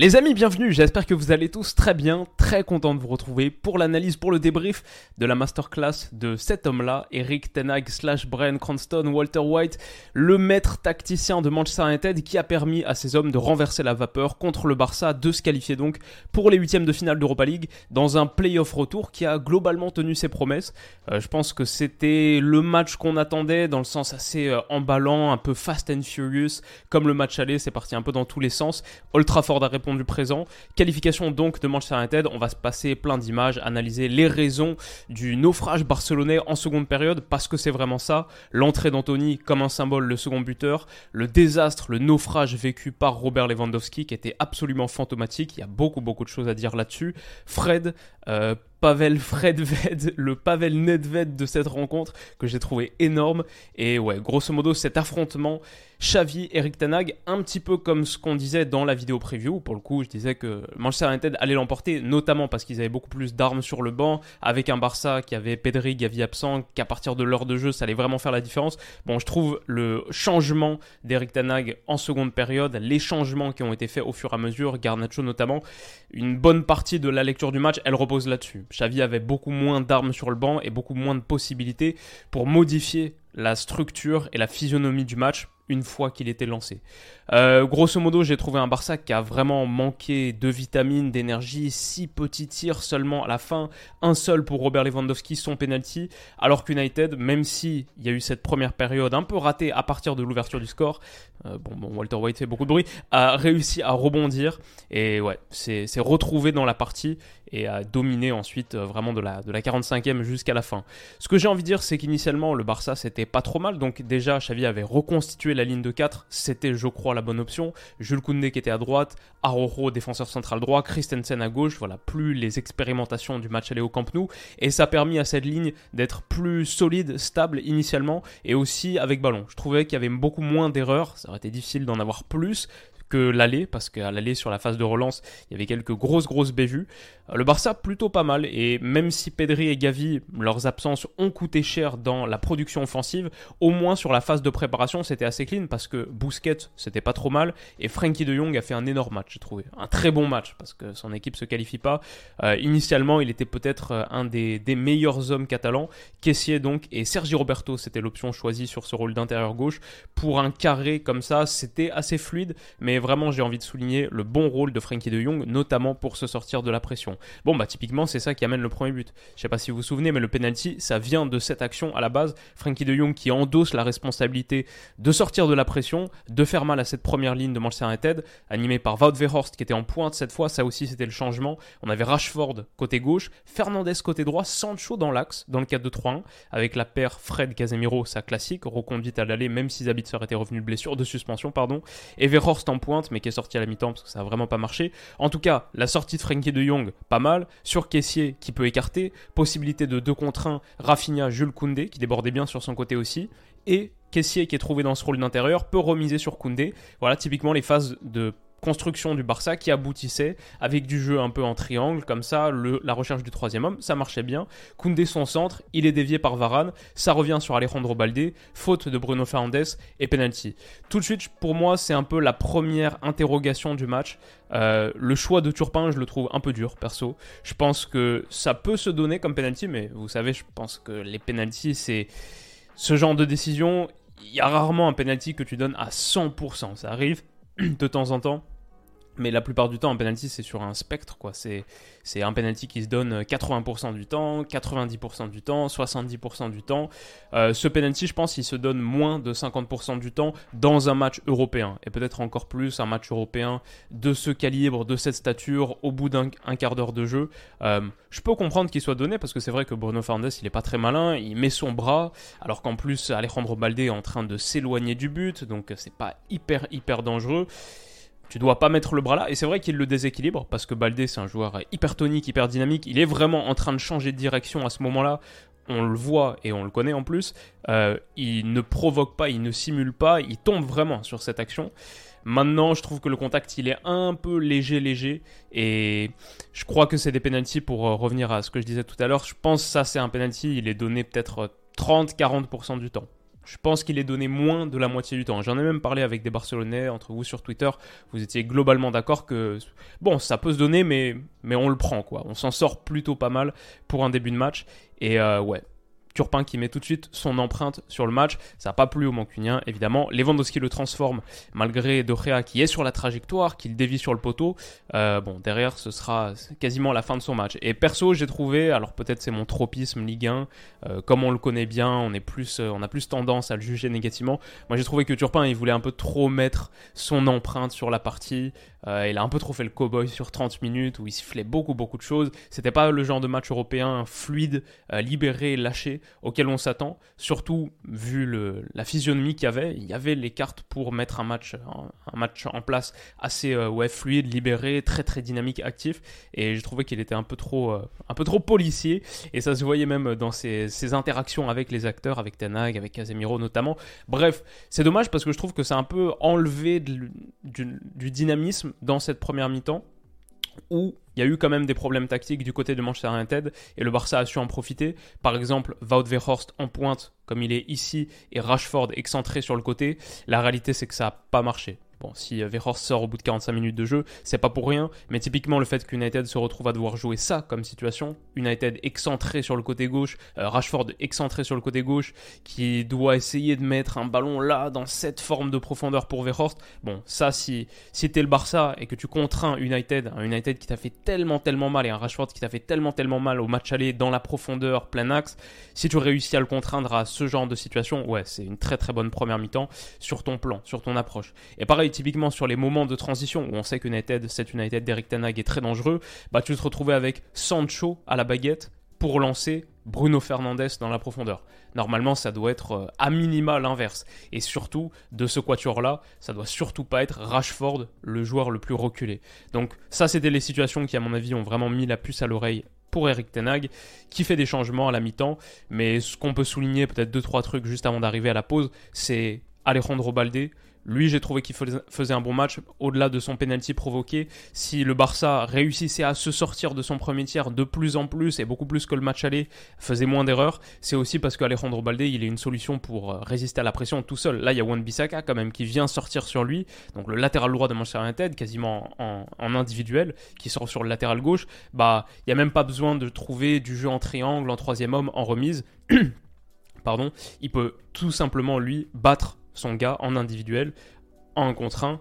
Les amis, bienvenue, j'espère que vous allez tous très bien, très content de vous retrouver pour l'analyse, pour le débrief de la masterclass de cet homme-là, Eric Tenag slash Brian Cranston, Walter White, le maître tacticien de Manchester United qui a permis à ces hommes de renverser la vapeur contre le Barça, de se qualifier donc pour les huitièmes de finale d'Europa League dans un playoff retour qui a globalement tenu ses promesses. Euh, je pense que c'était le match qu'on attendait dans le sens assez euh, emballant, un peu fast and furious, comme le match aller, c'est parti un peu dans tous les sens. Old Trafford a du présent. Qualification donc de Manchester United. On va se passer plein d'images, analyser les raisons du naufrage barcelonais en seconde période, parce que c'est vraiment ça. L'entrée d'Anthony comme un symbole, le second buteur. Le désastre, le naufrage vécu par Robert Lewandowski, qui était absolument fantomatique. Il y a beaucoup, beaucoup de choses à dire là-dessus. Fred, euh, Pavel Fredved, le Pavel Nedved de cette rencontre que j'ai trouvé énorme. Et ouais, grosso modo, cet affrontement Xavi, Eric Tanag, un petit peu comme ce qu'on disait dans la vidéo preview. Pour le coup, je disais que Manchester United allait l'emporter, notamment parce qu'ils avaient beaucoup plus d'armes sur le banc, avec un Barça qui avait Pedri, Gavi absent, qu'à partir de l'heure de jeu, ça allait vraiment faire la différence. Bon, je trouve le changement d'Eric Tanag en seconde période, les changements qui ont été faits au fur et à mesure, Garnacho notamment, une bonne partie de la lecture du match, elle repose là-dessus. Xavi avait beaucoup moins d'armes sur le banc et beaucoup moins de possibilités pour modifier la structure et la physionomie du match une fois qu'il était lancé. Euh, grosso modo, j'ai trouvé un Barça qui a vraiment manqué de vitamines, d'énergie, six petits tirs seulement à la fin, un seul pour Robert Lewandowski, son penalty, alors qu'United, même si il y a eu cette première période un peu ratée à partir de l'ouverture du score, euh, bon, bon, Walter White fait beaucoup de bruit, a réussi à rebondir et ouais, c'est retrouvé dans la partie et a dominé ensuite euh, vraiment de la, de la 45e jusqu'à la fin. Ce que j'ai envie de dire, c'est qu'initialement, le Barça, pas trop mal, donc déjà, Xavi avait reconstitué la ligne de 4, c'était, je crois, la bonne option. Jules Koundé qui était à droite, Arojo, défenseur central droit, Christensen à gauche, voilà, plus les expérimentations du match aller au Camp Nou, et ça a permis à cette ligne d'être plus solide, stable initialement, et aussi avec ballon. Je trouvais qu'il y avait beaucoup moins d'erreurs, ça aurait été difficile d'en avoir plus, que l'aller, parce qu'à l'aller sur la phase de relance, il y avait quelques grosses grosses bévues. Euh, le Barça plutôt pas mal, et même si Pedri et Gavi, leurs absences ont coûté cher dans la production offensive, au moins sur la phase de préparation, c'était assez clean, parce que Busquets, c'était pas trop mal, et Frankie de Jong a fait un énorme match, j'ai trouvé. Un très bon match, parce que son équipe se qualifie pas. Euh, initialement, il était peut-être euh, un des, des, meilleurs hommes catalans, Caissier donc, et Sergi Roberto, c'était l'option choisie sur ce rôle d'intérieur gauche. Pour un carré comme ça, c'était assez fluide, mais vraiment j'ai envie de souligner le bon rôle de Frankie de Jong, notamment pour se sortir de la pression. Bon bah typiquement c'est ça qui amène le premier but. Je sais pas si vous vous souvenez, mais le penalty ça vient de cette action à la base. Frankie de Jong qui endosse la responsabilité de sortir de la pression, de faire mal à cette première ligne de Manchester United, animé par Wout Weghorst qui était en pointe cette fois, ça aussi c'était le changement. On avait Rashford côté gauche, Fernandez côté droit, Sancho dans l'axe dans le 4-2-3-1 avec la paire Fred Casemiro, sa classique, reconduite à l'aller même si Zabitzer était revenu de blessure, de suspension pardon, et Weghorst en pointe mais qui est sorti à la mi-temps parce que ça a vraiment pas marché. En tout cas, la sortie de Frankie de Jong, pas mal. Sur Caissier qui peut écarter. Possibilité de 2 contre 1, Rafinha, Jules Koundé qui débordait bien sur son côté aussi. Et Caissier qui est trouvé dans ce rôle d'intérieur peut remiser sur Koundé. Voilà typiquement les phases de construction du Barça qui aboutissait avec du jeu un peu en triangle, comme ça, la recherche du troisième homme, ça marchait bien. Koundé son centre, il est dévié par Varane, ça revient sur Alejandro Balde, faute de Bruno Fernandes et penalty. Tout de suite, pour moi, c'est un peu la première interrogation du match. Euh, le choix de Turpin, je le trouve un peu dur, perso. Je pense que ça peut se donner comme penalty, mais vous savez, je pense que les penalties, c'est ce genre de décision. Il y a rarement un penalty que tu donnes à 100%. Ça arrive de temps en temps. Mais la plupart du temps, un penalty, c'est sur un spectre, quoi. C'est, c'est un penalty qui se donne 80% du temps, 90% du temps, 70% du temps. Euh, ce penalty, je pense, il se donne moins de 50% du temps dans un match européen. Et peut-être encore plus un match européen de ce calibre, de cette stature, au bout d'un quart d'heure de jeu. Euh, je peux comprendre qu'il soit donné, parce que c'est vrai que Bruno Fernandes, il est pas très malin, il met son bras, alors qu'en plus, Alejandro Balde est en train de s'éloigner du but, donc c'est pas hyper, hyper dangereux. Tu dois pas mettre le bras là. Et c'est vrai qu'il le déséquilibre parce que Baldé, c'est un joueur hyper tonique, hyper dynamique. Il est vraiment en train de changer de direction à ce moment-là. On le voit et on le connaît en plus. Euh, il ne provoque pas, il ne simule pas, il tombe vraiment sur cette action. Maintenant, je trouve que le contact, il est un peu léger, léger. Et je crois que c'est des pénalties pour euh, revenir à ce que je disais tout à l'heure. Je pense que ça, c'est un penalty. Il est donné peut-être 30-40% du temps. Je pense qu'il est donné moins de la moitié du temps. J'en ai même parlé avec des Barcelonais entre vous sur Twitter. Vous étiez globalement d'accord que bon, ça peut se donner, mais on le prend quoi. On s'en sort plutôt pas mal pour un début de match. Et euh, ouais, Turpin qui met tout de suite son empreinte sur le match. Ça n'a pas plu au Mancunien, évidemment. Lewandowski le transforme malgré De qui est sur la trajectoire, qu'il dévie sur le poteau. Euh, bon, derrière, ce sera quasiment la fin de son match. Et perso, j'ai trouvé, alors peut-être c'est mon tropisme Ligue 1, euh, comme on le connaît bien, on, est plus, euh, on a plus tendance à le juger négativement. Moi, j'ai trouvé que Turpin, il voulait un peu trop mettre son empreinte sur la partie. Il a un peu trop fait le cowboy sur 30 minutes où il sifflait beaucoup, beaucoup de choses. C'était pas le genre de match européen fluide, libéré, lâché auquel on s'attend, surtout vu la physionomie qu'il y avait. Il y avait les cartes pour mettre un match, un, match en place assez euh, ouais, fluide, libéré, très très dynamique, actif. Et je trouvais qu'il était un peu trop, euh, un peu trop policier. Et ça se voyait même dans ses, interactions avec les acteurs, avec Tenag, avec Casemiro notamment. Bref, c'est dommage parce que je trouve que c'est un peu enlevé du dynamisme dans cette première mi-temps où il y a eu quand même des problèmes tactiques du côté de Manchester United et le Barça a su en profiter. Par exemple, Wout Weghorst en pointe comme il est ici et Rashford excentré sur le côté. La réalité c'est que ça n'a pas marché. Bon, si euh, Verhorst sort au bout de 45 minutes de jeu, c'est pas pour rien, mais typiquement le fait qu'United se retrouve à devoir jouer ça comme situation, United excentré sur le côté gauche, euh, Rashford excentré sur le côté gauche, qui doit essayer de mettre un ballon là, dans cette forme de profondeur pour Verhorst, bon, ça, si, si t'es le Barça et que tu contrains United, un United qui t'a fait tellement, tellement mal, et un Rashford qui t'a fait tellement, tellement mal au match aller, dans la profondeur, plein axe, si tu réussis à le contraindre à ce genre de situation, ouais, c'est une très très bonne première mi-temps sur ton plan, sur ton approche. Et pareil, typiquement sur les moments de transition où on sait que United, cette United d'Eric Tanag est très dangereux, bah tu te retrouvais avec Sancho à la baguette pour lancer Bruno Fernandes dans la profondeur. Normalement, ça doit être euh, à minima l'inverse. Et surtout, de ce quatuor-là, ça doit surtout pas être Rashford, le joueur le plus reculé. Donc ça, c'était les situations qui, à mon avis, ont vraiment mis la puce à l'oreille pour Eric Tenag, qui fait des changements à la mi-temps. Mais ce qu'on peut souligner, peut-être deux, trois trucs juste avant d'arriver à la pause, c'est Alejandro Balde, lui, j'ai trouvé qu'il faisait un bon match au-delà de son penalty provoqué. Si le Barça réussissait à se sortir de son premier tiers de plus en plus et beaucoup plus que le match aller, faisait moins d'erreurs, c'est aussi parce qu'Alejandro Balde, il est une solution pour euh, résister à la pression tout seul. Là, il y a Wan Bissaka quand même qui vient sortir sur lui, donc le latéral droit de Manchester United, quasiment en, en individuel, qui sort sur le latéral gauche. Bah, il n'y a même pas besoin de trouver du jeu en triangle, en troisième homme, en remise. Pardon, il peut tout simplement lui battre son gars en individuel, en contre 1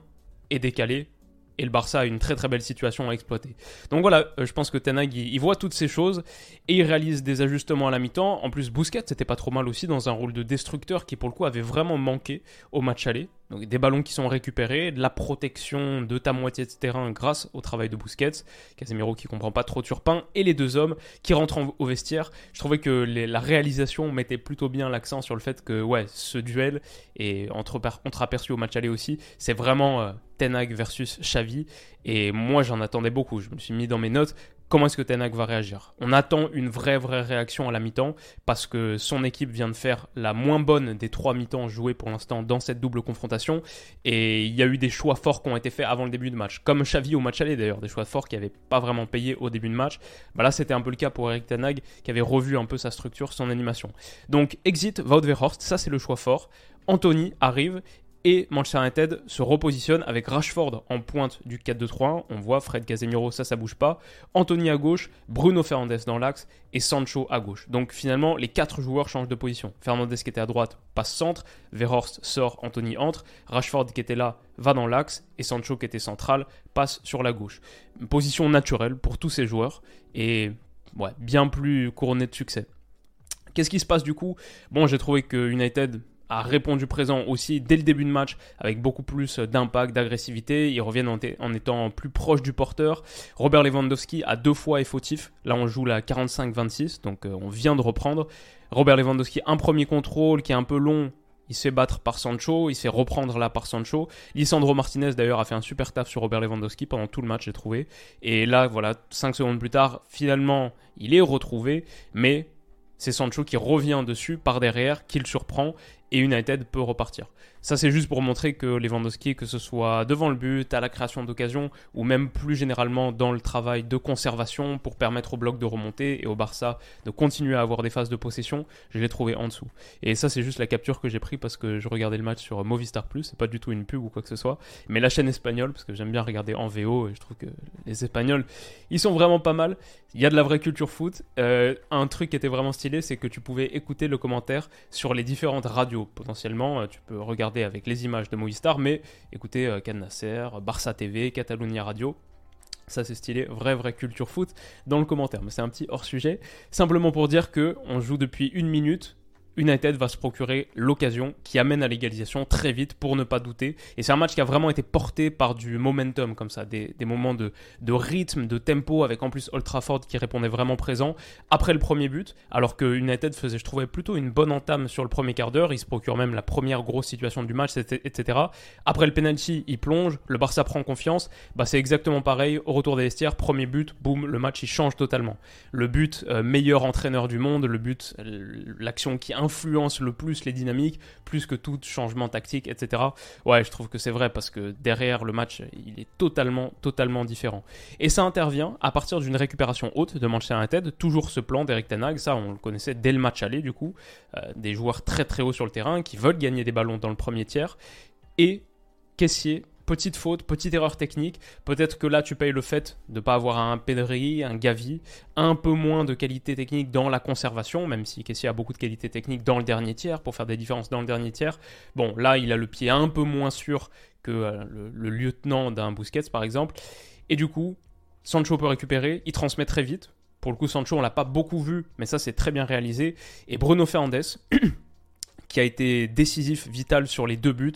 et décalé. Et le Barça a une très très belle situation à exploiter. Donc voilà, euh, je pense que Tenag il, voit toutes ces choses et il réalise des ajustements à la mi-temps. En plus, Bousquet c'était pas trop mal aussi dans un rôle de destructeur qui pour le coup avait vraiment manqué au match aller. Donc des ballons qui sont récupérés, de la protection de ta moitié de terrain grâce au travail de Busquets, Casemiro qui comprend pas trop Turpin, et les deux hommes qui rentrent au vestiaire. Je trouvais que la réalisation mettait plutôt bien l'accent sur le fait que ouais, ce duel, et entre, aperçu au match aller aussi, c'est vraiment euh, Tenag versus Xavi, et moi j'en attendais beaucoup. Je me suis mis dans mes notes comment est-ce que Tenak va réagir? On attend une vraie vraie réaction à la mi-temps parce que son équipe vient de faire la moins bonne des trois mi-temps joués pour l'instant dans cette double confrontation et il y a eu des choix forts qui ont été faits avant le début de match, comme Xavi au match aller d'ailleurs, des choix forts qui n'avaient pas vraiment payé au début de match. Bah là c'était un peu le cas pour Eric Tenag qui avait revu un peu sa structure, son animation. Donc exit Wout Verhorst, ça c'est le choix fort. Anthony arrive Et Manchester United se repositionne avec Rashford en pointe du 4-2-3-1. On voit Fred Casemiro, ça, ça bouge pas. Anthony à gauche, Bruno Fernandes dans l'axe et Sancho à gauche. Donc finalement, les quatre joueurs changent de position. Fernandes qui était à droite passe centre, Verhorst sort, Anthony entre, Rashford qui était là va dans l'axe et Sancho qui était central passe sur la gauche. Position naturelle pour tous ces joueurs et bien plus couronnée de succès. Qu'est-ce qui se passe du coup? Bon, j'ai trouvé que United a répondu présent aussi dès le début de match avec beaucoup plus d'impact, d'agressivité. Ils reviennent en, étant plus proches du porteur. Robert Lewandowski a deux fois est fautif. Là, on joue la 45-26, donc euh, on vient de reprendre. Robert Lewandowski, un premier contrôle qui est un peu long. Il se fait battre par Sancho, il se fait reprendre là par Sancho. Lisandro Martinez d'ailleurs a fait un super taf sur Robert Lewandowski pendant tout le match, j'ai trouvé. Et là, voilà, 5 secondes plus tard, finalement, il est retrouvé, mais c'est Sancho qui revient dessus par derrière, qui le surprend et United peut repartir. Ça, c'est juste pour montrer que Lewandowski, que ce soit devant le but, à la création d'occasion, ou même plus généralement dans le travail de conservation pour permettre au bloc de remonter et au Barça de continuer à avoir des phases de possession, je l'ai trouvé en dessous. Et ça, c'est juste la capture que j'ai pris parce que je regardais le match sur Movistar Plus, c'est pas du tout une pub ou quoi que ce soit, mais la chaîne espagnole, parce que j'aime bien regarder en VO et je trouve que les Espagnols, ils sont vraiment pas mal. Il y a de la vraie culture foot. Euh, un truc qui était vraiment stylé, c'est que tu pouvais écouter le commentaire sur les différentes radios. Potentiellement, euh, tu peux regarder avec les images de Movistar, mais écoutez euh, Barça TV, Catalunya Radio. Ça c'est stylé, vraie vraie culture foot dans le commentaire, mais c'est un petit hors sujet. Simplement pour dire que on joue depuis une minute, United va se procurer l'occasion qui amène à l'égalisation très vite pour ne pas douter. Et c'est un match qui a vraiment été porté par du momentum comme ça, des, moments de, de, rythme, de tempo, avec en plus Old Trafford qui répondait vraiment présent après le premier but, alors que United faisait, je trouvais, plutôt une bonne entame sur le premier quart d'heure. Il se procure même la première grosse situation du match, etc. Après le penalty, il plonge, le Barça prend confiance. Bah, c'est exactement pareil. Au retour des vestiaires, premier but, boum, le match il change totalement. Le but, euh, meilleur entraîneur du monde, le but, l'action qui influence le plus les dynamiques, plus que tout changement tactique, etc. Ouais, je trouve que c'est vrai parce que derrière le match, il est totalement, totalement différent. Et ça intervient à partir d'une récupération haute de Manchester United, toujours ce plan d'Eric Tenag, ça on le connaissait dès le match aller du coup, euh, des joueurs très très hauts sur le terrain qui veulent gagner des ballons dans le premier tiers, et Caissier petite faute, petite erreur technique. Peut-être que là, tu payes le fait de ne pas avoir un Pedri, un Gavi, un peu moins de qualité technique dans la conservation, même si Kessie a beaucoup de qualité technique dans le dernier tiers, pour faire des différences dans le dernier tiers. Bon, là, il a le pied un peu moins sûr que euh, le, lieutenant d'un Busquets, par exemple. Et du coup, Sancho peut récupérer, il transmet très vite. Pour le coup, Sancho, on l'a pas beaucoup vu, mais ça, c'est très bien réalisé. Et Bruno Fernandes, qui a été décisif, vital sur les deux buts,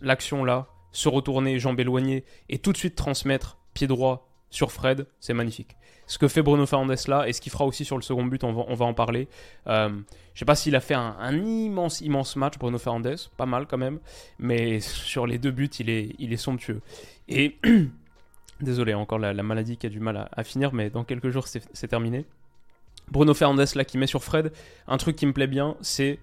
l'action là, se retourner, jambes éloignées et tout de suite transmettre pied droit sur Fred, c'est magnifique. Ce que fait Bruno Fernandes là et ce qu'il fera aussi sur le second but, on va, en parler. Euh, je sais pas s'il a fait un, immense, immense match, Bruno Fernandes, pas mal quand même, mais sur les deux buts, il est, il est somptueux. Et désolé, encore la, maladie qui a du mal à, à finir, mais dans quelques jours, c'est terminé. Bruno Fernandes là qui met sur Fred, un truc qui me plaît bien, c'est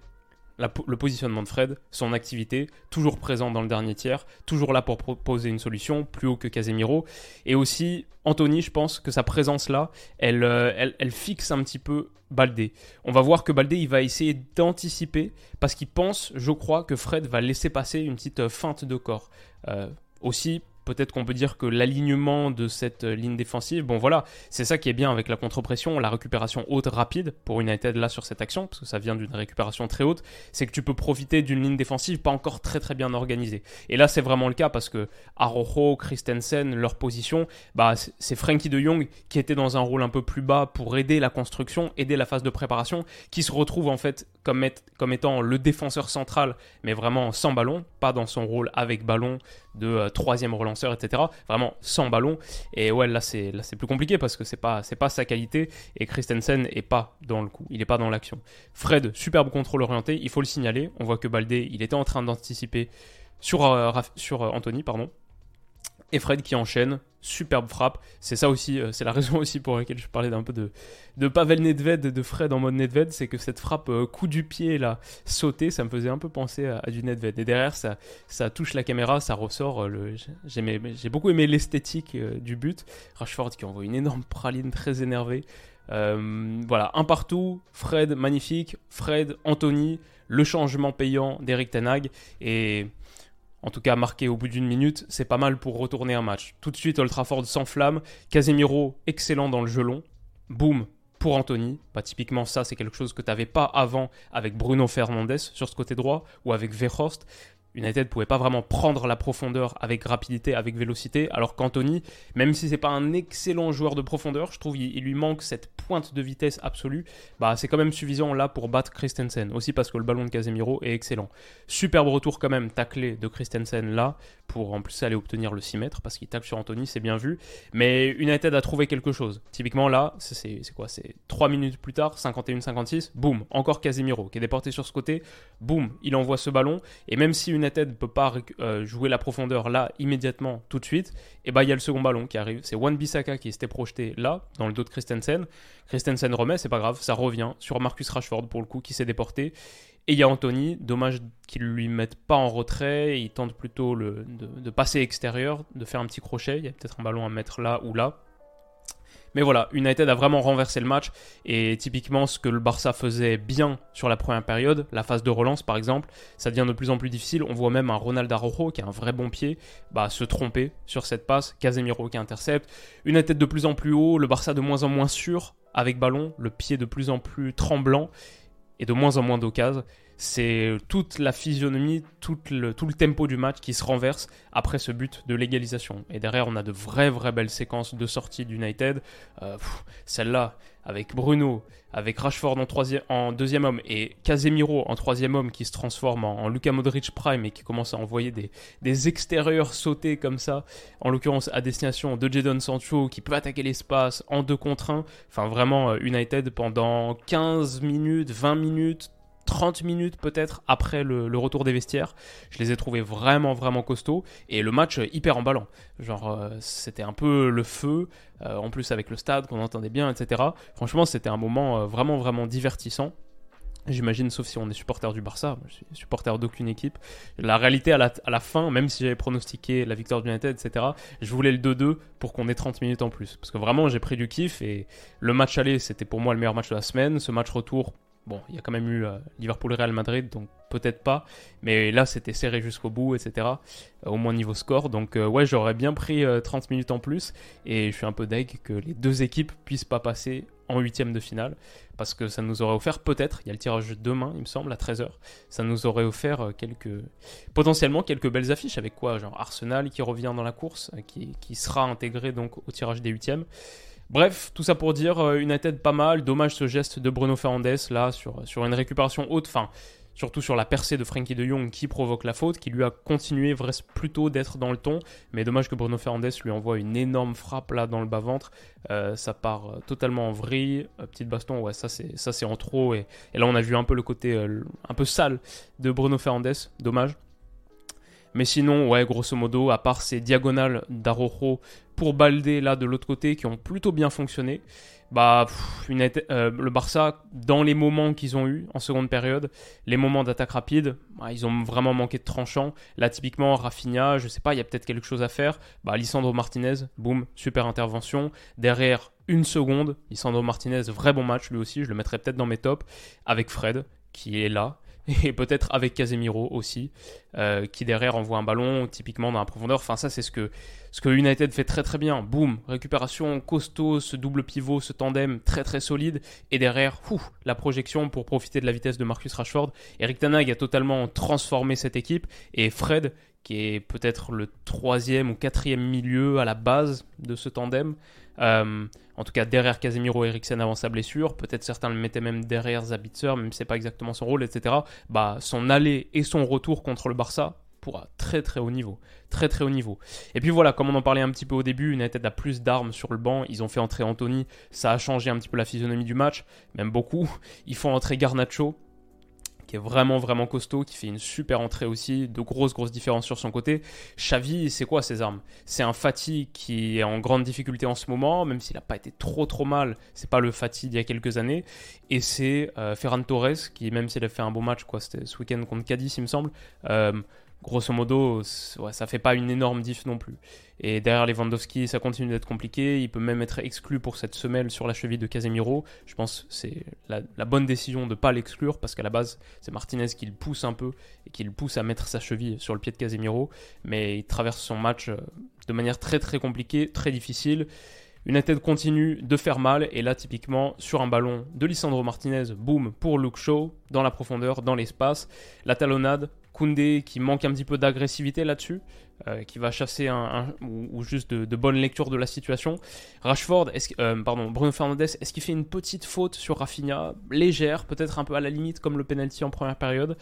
le positionnement de Fred, son activité, toujours présent dans le dernier tiers, toujours là pour proposer une solution, plus haut que Casemiro. Et aussi, Anthony, je pense que sa présence là, elle, euh, elle, fixe un petit peu Baldé. On va voir que Baldé, il va essayer d'anticiper, parce qu'il pense, je crois, que Fred va laisser passer une petite euh, feinte de corps. Euh, aussi, peut-être qu'on peut dire que l'alignement de cette euh, ligne défensive, bon voilà, c'est ça qui est bien avec la contre-pression, la récupération haute rapide pour United là sur cette action, parce que ça vient d'une récupération très haute, c'est que tu peux profiter d'une ligne défensive pas encore très très bien organisée. Et là c'est vraiment le cas parce que Arojo, Christensen, leur position, bah, c'est Frankie de Jong qui était dans un rôle un peu plus bas pour aider la construction, aider la phase de préparation, qui se retrouve en fait comme, étant le défenseur central, mais vraiment sans ballon, pas dans son rôle avec ballon de euh, troisième relanceur, etc. Vraiment sans ballon. Et ouais, là c'est là c'est plus compliqué parce que c'est pas pas sa qualité et Christensen est pas dans le coup, il est pas dans l'action. Fred, superbe contrôle orienté, il faut le signaler. On voit que Baldé, il était en train d'anticiper sur euh, sur euh, Anthony, pardon. Et Fred qui enchaîne, superbe frappe. C'est ça aussi, euh, c'est la raison aussi pour laquelle je parlais d'un peu de, de Pavel Nedved, de Fred en mode Nedved, c'est que cette frappe euh, coup du pied là, sauté, ça me faisait un peu penser à, du Nedved. Et derrière, ça, ça touche la caméra, ça ressort. Euh, j'ai beaucoup aimé l'esthétique du but. Rashford qui envoie une énorme praline très énervée. voilà, un partout, Fred magnifique, Fred, Anthony, le changement payant d'Eric Tenag et en tout cas marqué au bout d'une minute, c'est pas mal pour retourner un match. Tout de suite, Old Trafford s'enflamme, Casemiro excellent dans le gelon, boum, pour Anthony. Bah, typiquement, ça, c'est quelque chose que tu pas avant avec Bruno Fernandes sur ce côté droit ou avec Verhorst. United pouvait pas vraiment prendre la profondeur avec rapidité, avec vélocité, alors qu'Anthony, même si c'est pas un excellent joueur de profondeur, je trouve il, lui manque cette pointe de vitesse absolue, bah c'est quand même suffisant là pour battre Christensen, aussi parce que le ballon de Casemiro est excellent. Superbe retour quand même taclé de Christensen là, pour en plus aller obtenir le 6 mètres, parce qu'il tacle sur Anthony, c'est bien vu, mais United a trouvé quelque chose. Typiquement là, c'est quoi? C'est 3 minutes plus tard, 51-56, boum, encore Casemiro qui est déporté sur ce côté, boum, il envoie ce ballon, et même si une United ne peut pas euh, jouer la profondeur là immédiatement tout de suite, et bah il y a le second ballon qui arrive. C'est Wan Bissaka qui s'était projeté là, dans le dos de Christensen. Christensen remet, c'est pas grave, ça revient sur Marcus Rashford pour le coup qui s'est déporté. Et il y a Anthony, dommage qu'il ne lui mette pas en retrait, il tente plutôt le, de passer extérieur, de faire un petit crochet, il y a peut-être un ballon à mettre là ou là. Mais voilà, United a vraiment renversé le match. Et typiquement ce que le Barça faisait bien sur la première période, la phase de relance par exemple, ça devient de plus en plus difficile. On voit même un Ronald Araujo qui a un vrai bon pied, bah, se tromper sur cette passe, Casemiro qui intercepte, United de plus en plus haut, le Barça de moins en moins sûr avec ballon, le pied de plus en plus tremblant et de moins en moins d'occasions c'est toute la physionomie, tout le, tout le tempo du match qui se renverse après ce but de légalisation. Et derrière, on a de vraies, vraies belles séquences de sortie d'United. Euh, Celle-là, avec Bruno, avec Rashford en, deuxième homme et Casemiro en troisième homme qui se transforme en, en Luka Modric Prime et qui commence à envoyer des, des extérieurs sautés comme ça, en l'occurrence à destination de Jadon Sancho qui peut attaquer l'espace en deux contre 1. Enfin, vraiment, euh, United pendant 15 minutes, 20 minutes, 30 minutes peut-être après le, retour des vestiaires. Je les ai trouvés vraiment vraiment costauds et le match hyper emballant. Genre euh, c'était un peu le feu, euh, en plus avec le stade qu'on entendait bien, etc. Franchement c'était un moment euh, vraiment vraiment divertissant. J'imagine, sauf si on est supporter du Barça, je suis supporter d'aucune équipe. La réalité, à la, à la fin, même si j'avais pronostiqué la victoire du United, etc., je voulais le 2-2 pour qu'on ait 30 minutes en plus. Parce que vraiment, j'ai pris du kiff et le match aller, c'était pour moi le meilleur match de la semaine. Ce match retour, Bon, il y a quand même eu euh, Liverpool-Real Madrid, donc peut-être pas. Mais là, c'était serré jusqu'au bout, etc. Euh, au moins niveau score. Donc, euh, ouais, j'aurais bien pris 30 minutes en plus. Et je suis un peu deg que les deux équipes puissent pas passer en huitième de finale. Parce que ça nous aurait offert peut-être, il y a le tirage demain, il me semble, à 13h. Ça nous aurait offert quelques. potentiellement quelques belles affiches. Avec quoi? Genre Arsenal qui revient dans la course, qui, qui sera intégré donc au tirage des huitièmes. Bref, tout ça pour dire, euh, une tête pas mal. Dommage ce geste de Bruno Fernandes là sur, une récupération haute, enfin surtout sur la percée de Frankie de Jong qui provoque la faute, qui lui a continué plutôt d'être dans le ton. Mais dommage que Bruno Fernandes lui envoie une énorme frappe là dans le bas-ventre. Euh, ça part euh, totalement en vrille. petite baston, ouais, ça c'est, en trop. Et, et, là on a vu un peu le côté un peu sale de Bruno Fernandes. Dommage. Mais sinon, ouais, grosso modo, à part ces diagonales d'Arojo pour Baldé là de l'autre côté qui ont plutôt bien fonctionné, bah euh, le Barça dans les moments qu'ils ont eu en seconde période, les moments d'attaque rapide, bah, ils ont vraiment manqué de tranchant. Là typiquement Rafinha, je sais pas, il y a peut-être quelque chose à faire. Bah Lisandro Martinez, boum, super intervention. Derrière une seconde, Lisandro Martinez, vrai bon match lui aussi, je le mettrais peut-être dans mes tops avec Fred qui est là et peut-être avec Casemiro aussi, euh, qui derrière envoie un ballon typiquement dans la profondeur. Enfin, ça, c'est ce que, ce que United fait très très bien. Boum, récupération costaud, ce double pivot, ce tandem très très solide, et derrière, la projection pour profiter de la vitesse de Marcus Rashford. Eric Tanag a totalement transformé cette équipe, et Fred, qui est peut-être le troisième ou quatrième milieu à la base de ce tandem, euh, en tout cas derrière Casemiro Eriksen avant sa blessure, peut-être certains le mettaient même derrière Zabitzer, même si c'est pas exactement son rôle, etc. Bah, son aller et son retour contre le Barça pour un très très haut niveau. Très très haut niveau. Et puis voilà, comme on en parlait un petit peu au début, United a plus d'armes sur le banc. Ils ont fait entrer Anthony, ça a changé un petit peu la physionomie du match, même beaucoup. Ils font entrer Garnacho, qui est vraiment vraiment costaud, qui fait une super entrée aussi, de grosses grosses différences sur son côté. Xavi, c'est quoi ses armes? C'est un Fatih qui est en grande difficulté en ce moment, même s'il n'a pas été trop trop mal, c'est pas le Fatih d'il y a quelques années. Et c'est euh, Ferran Torres qui, même s'il a fait un bon match, quoi, c'était ce week-end contre Cadiz, il me semble. Euh, grosso modo, ouais, ça fait pas une énorme diff non plus. Et derrière Lewandowski, ça continue d'être compliqué. Il peut même être exclu pour cette semelle sur la cheville de Casemiro. Je pense que c'est la, bonne décision de ne pas l'exclure parce qu'à la base, c'est Martinez qui le pousse un peu et qui le pousse à mettre sa cheville sur le pied de Casemiro. Mais il traverse son match euh, de manière très très compliquée, très difficile. United continue de faire mal et là typiquement sur un ballon de Lisandro Martinez, boum pour Luke Shaw dans la profondeur, dans l'espace, la talonnade, Koundé qui manque un petit peu d'agressivité là-dessus, euh, qui va chasser un, ou, juste de, bonne lecture de la situation. Rashford, euh, pardon, Bruno Fernandes, est-ce qu'il fait une petite faute sur Rafinha, légère, peut-être un peu à la limite comme le penalty en première période?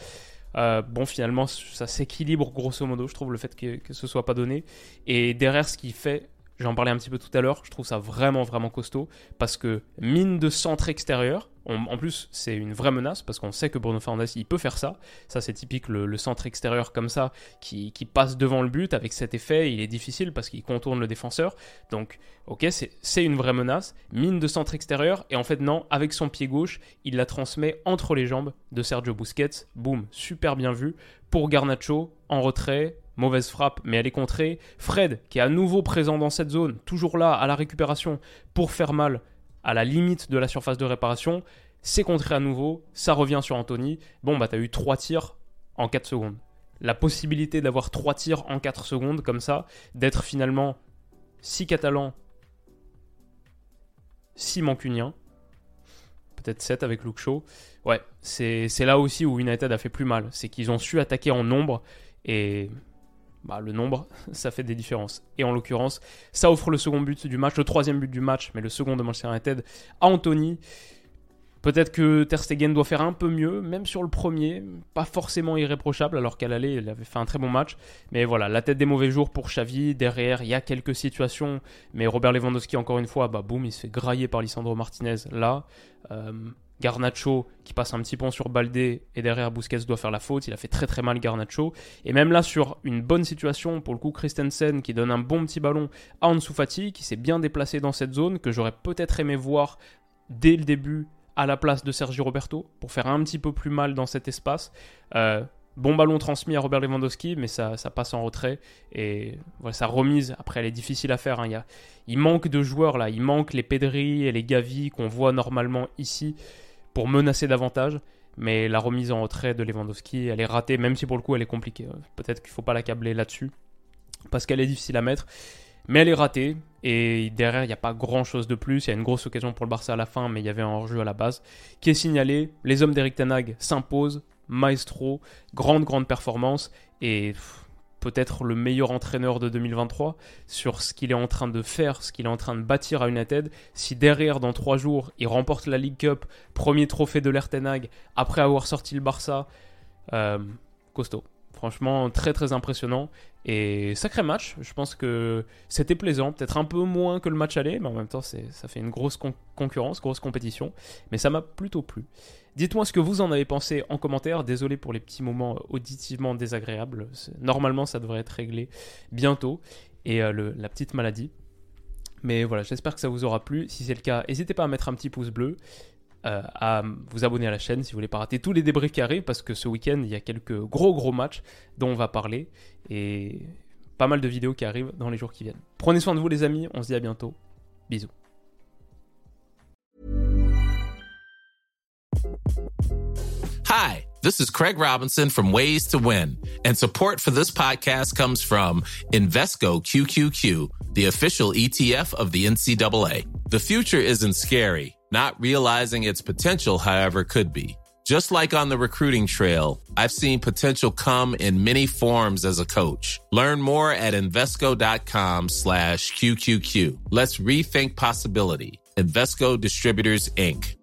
Euh, bon, finalement, ça s'équilibre grosso modo, je trouve, le fait que, que ce soit pas donné. Et derrière, ce qui fait J'en parlais un petit peu tout à l'heure, je trouve ça vraiment vraiment costaud parce que mine de centre extérieur, en plus c'est une vraie menace parce qu'on sait que Bruno Fernandes il peut faire ça, ça c'est typique le, centre extérieur comme ça qui, passe devant le but avec cet effet, il est difficile parce qu'il contourne le défenseur, donc ok c'est une vraie menace, mine de centre extérieur. Et en fait non, avec son pied gauche il la transmet entre les jambes de Sergio Busquets, boum, super bien vu, pour Garnacho en retrait, Mauvaise frappe, mais elle est contrée. Fred, qui est à nouveau présent dans cette zone, toujours là à la récupération pour faire mal à la limite de la surface de réparation. C'est contré à nouveau, ça revient sur Anthony. Bon, bah t'as eu 3 tirs en 4 secondes. La possibilité d'avoir 3 tirs en 4 secondes comme ça, d'être finalement 6 catalans, 6 mancuniens, peut-être 7 avec Luke Shaw. Ouais, c'est là aussi où United a fait plus mal. C'est qu'ils ont su attaquer en nombre et bah, le nombre, ça fait des différences. Et en l'occurrence, ça offre le second but du match, le troisième but du match, mais le second de Manchester United à Anthony. Peut-être que Ter Stegen doit faire un peu mieux, même sur le premier, pas forcément irréprochable, alors qu'à l'aller, il avait fait un très bon match. Mais voilà, la tête des mauvais jours pour Xavi. Derrière, il y a quelques situations, mais Robert Lewandowski, encore une fois, bah boum, il se fait grailler par Lisandro Martinez là. Euh, Garnacho qui passe un petit pont sur Baldé et derrière Busquets doit faire la faute. Il a fait très très mal Garnacho. Et même là, sur une bonne situation, pour le coup, Christensen qui donne un bon petit ballon à Ansu Fati qui s'est bien déplacé dans cette zone que j'aurais peut-être aimé voir dès le début à la place de Sergio Roberto pour faire un petit peu plus mal dans cet espace. Euh, bon ballon transmis à Robert Lewandowski, mais ça, passe en retrait. Et voilà, sa remise, après, elle est difficile à faire. Hein. Il, y manque de joueurs là. Il manque les Pedri et les Gavi qu'on voit normalement ici pour menacer davantage. Mais la remise en retrait de Lewandowski, elle est ratée, même si pour le coup elle est compliquée. Peut-être qu'il ne faut pas l'accabler là-dessus, parce qu'elle est difficile à mettre. Mais elle est ratée, et derrière, il n'y a pas grand-chose de plus. Il y a une grosse occasion pour le Barça à la fin, mais il y avait un hors-jeu à la base, qui est signalé. Les hommes d'Eric Tanag s'imposent, maestro, grande, grande performance, et peut-être le meilleur entraîneur de 2023 sur ce qu'il est en train de faire, ce qu'il est en train de bâtir à United. Si derrière, dans trois jours, il remporte la League Cup, premier trophée de l'Ertenag, après avoir sorti le Barça, euh, costaud. Franchement, très très impressionnant. Et sacré match. Je pense que c'était plaisant. Peut-être un peu moins que le match aller, mais en même temps, ça fait une grosse concurrence, grosse compétition. Mais ça m'a plutôt plu. Dites-moi ce que vous en avez pensé en commentaire. Désolé pour les petits moments auditivement désagréables. Normalement, ça devrait être réglé bientôt. Et euh, la petite maladie. Mais voilà, j'espère que ça vous aura plu. Si c'est le cas, n'hésitez pas à mettre un petit pouce bleu. Euh, à vous abonner à la chaîne si vous voulez pas rater tous les qui arrivent parce que ce week-end il y a quelques gros gros matchs dont on va parler et pas mal de vidéos qui arrivent dans les jours qui viennent. Prenez soin de vous les amis, on se dit à bientôt. Bisous. Hi, this is Craig Robinson from Ways to Win and support for this podcast comes from Invesco QQQ, the official ETF of the NCAA. The future isn't scary Not realizing its potential, however, could be. Just like on the recruiting trail, I've seen potential come in many forms as a coach. Learn more at Invesco.com slash QQQ. Let's rethink possibility. Investco Distributors, Inc.